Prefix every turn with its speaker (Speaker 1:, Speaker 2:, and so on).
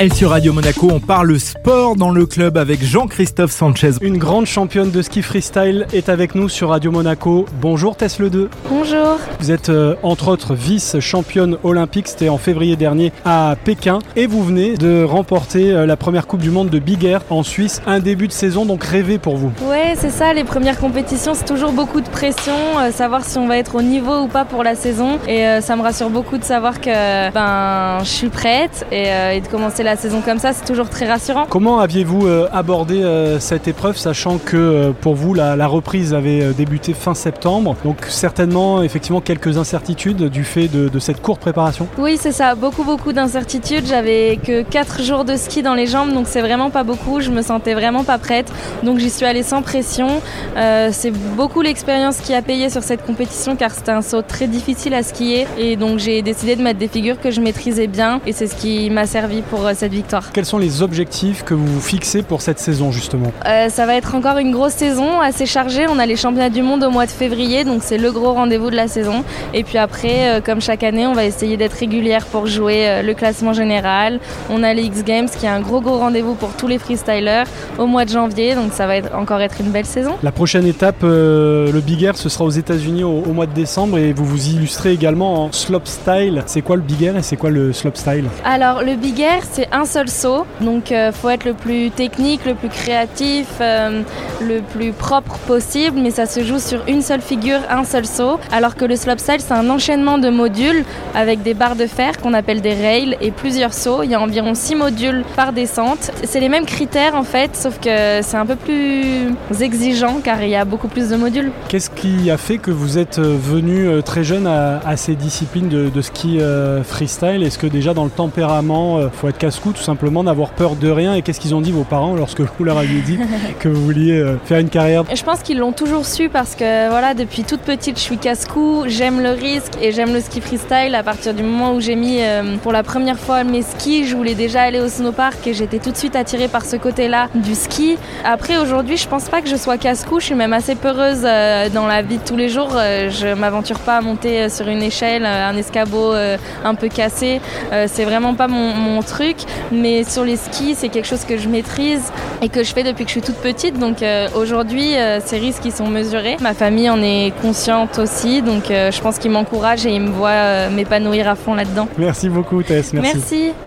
Speaker 1: Et sur Radio Monaco, on parle sport dans le club avec Jean-Christophe Sanchez.
Speaker 2: Une grande championne de ski freestyle est avec nous sur Radio Monaco. Bonjour Tesla 2.
Speaker 3: Bonjour.
Speaker 2: Vous êtes euh, entre autres vice-championne olympique, c'était en février dernier à Pékin. Et vous venez de remporter euh, la première Coupe du Monde de Big Air en Suisse. Un début de saison donc rêvé pour vous.
Speaker 3: Ouais, c'est ça, les premières compétitions, c'est toujours beaucoup de pression, euh, savoir si on va être au niveau ou pas pour la saison. Et euh, ça me rassure beaucoup de savoir que ben, je suis prête et, euh, et de commencer la saison comme ça, c'est toujours très rassurant.
Speaker 2: Comment aviez-vous euh, abordé euh, cette épreuve, sachant que euh, pour vous la, la reprise avait débuté fin septembre, donc certainement effectivement quelques incertitudes du fait de, de cette courte préparation
Speaker 3: Oui, c'est ça, beaucoup, beaucoup d'incertitudes. J'avais que 4 jours de ski dans les jambes, donc c'est vraiment pas beaucoup. Je me sentais vraiment pas prête, donc j'y suis allée sans pression. Euh, c'est beaucoup l'expérience qui a payé sur cette compétition, car c'était un saut très difficile à skier. Et donc j'ai décidé de mettre des figures que je maîtrisais bien, et c'est ce qui m'a servi pour cette victoire.
Speaker 2: Quels sont les objectifs que vous vous fixez pour cette saison justement
Speaker 3: Euh, ça va être encore une grosse saison, assez chargée. On a les championnats du monde au mois de février, donc c'est le gros rendez-vous de la saison. Et puis après, euh, comme chaque année, on va essayer d'être régulière pour jouer euh, le classement général. On a les X Games, qui est un gros gros rendez-vous pour tous les freestylers au mois de janvier, donc ça va être, encore être une belle saison.
Speaker 2: La prochaine étape, le Big Air, ce sera aux États-Unis au, au mois de décembre et vous vous illustrez également en slopestyle. C'est quoi le Big Air et c'est quoi le slopestyle
Speaker 3: Alors le Big Air, c'est un seul saut, donc euh, faut être le plus technique, le plus créatif, euh, le plus propre possible, mais ça se joue sur une seule figure, un seul saut. Alors que le slopestyle, c'est un enchaînement de modules avec des barres de fer qu'on appelle des rails et plusieurs sauts. Il y a environ 6 modules par descente. C'est les mêmes critères en fait, sauf que c'est un peu plus exigeant car il y a beaucoup plus de modules.
Speaker 2: Qu'est-ce qui a fait que vous êtes euh, venu très jeune à, ces disciplines de, ski freestyle? Est-ce que déjà dans le tempérament, euh, faut être casse-cou tout simplement, n'avoir peur de rien Et qu'est-ce qu'ils ont dit vos parents lorsque vous leur aviez dit que vous vouliez euh, faire une carrière?
Speaker 3: Je pense qu'ils l'ont toujours su parce que voilà, depuis toute petite, je suis casse-cou, j'aime le risque et j'aime le ski freestyle. À partir du moment où j'ai mis euh, pour la première fois mes skis, je voulais déjà aller au snowpark et j'étais tout de suite attirée par ce côté-là du ski. Après, aujourd'hui, je pense pas que je sois casse-cou, je suis même assez peureuse euh, dans la vie de tous les jours. Euh, je m'aventure pas à monter sur une échelle, un escabeau un peu cassé. C'est vraiment pas mon, mon truc. Mais sur les skis, c'est quelque chose que je maîtrise et que je fais depuis que je suis toute petite. Donc euh, aujourd'hui, euh, ces risques ils sont mesurés. Ma famille en est consciente aussi, donc euh, je pense qu'ils m'encouragent et ils me voient m'épanouir à fond là-dedans.
Speaker 2: Merci beaucoup Tess, merci.
Speaker 3: Merci.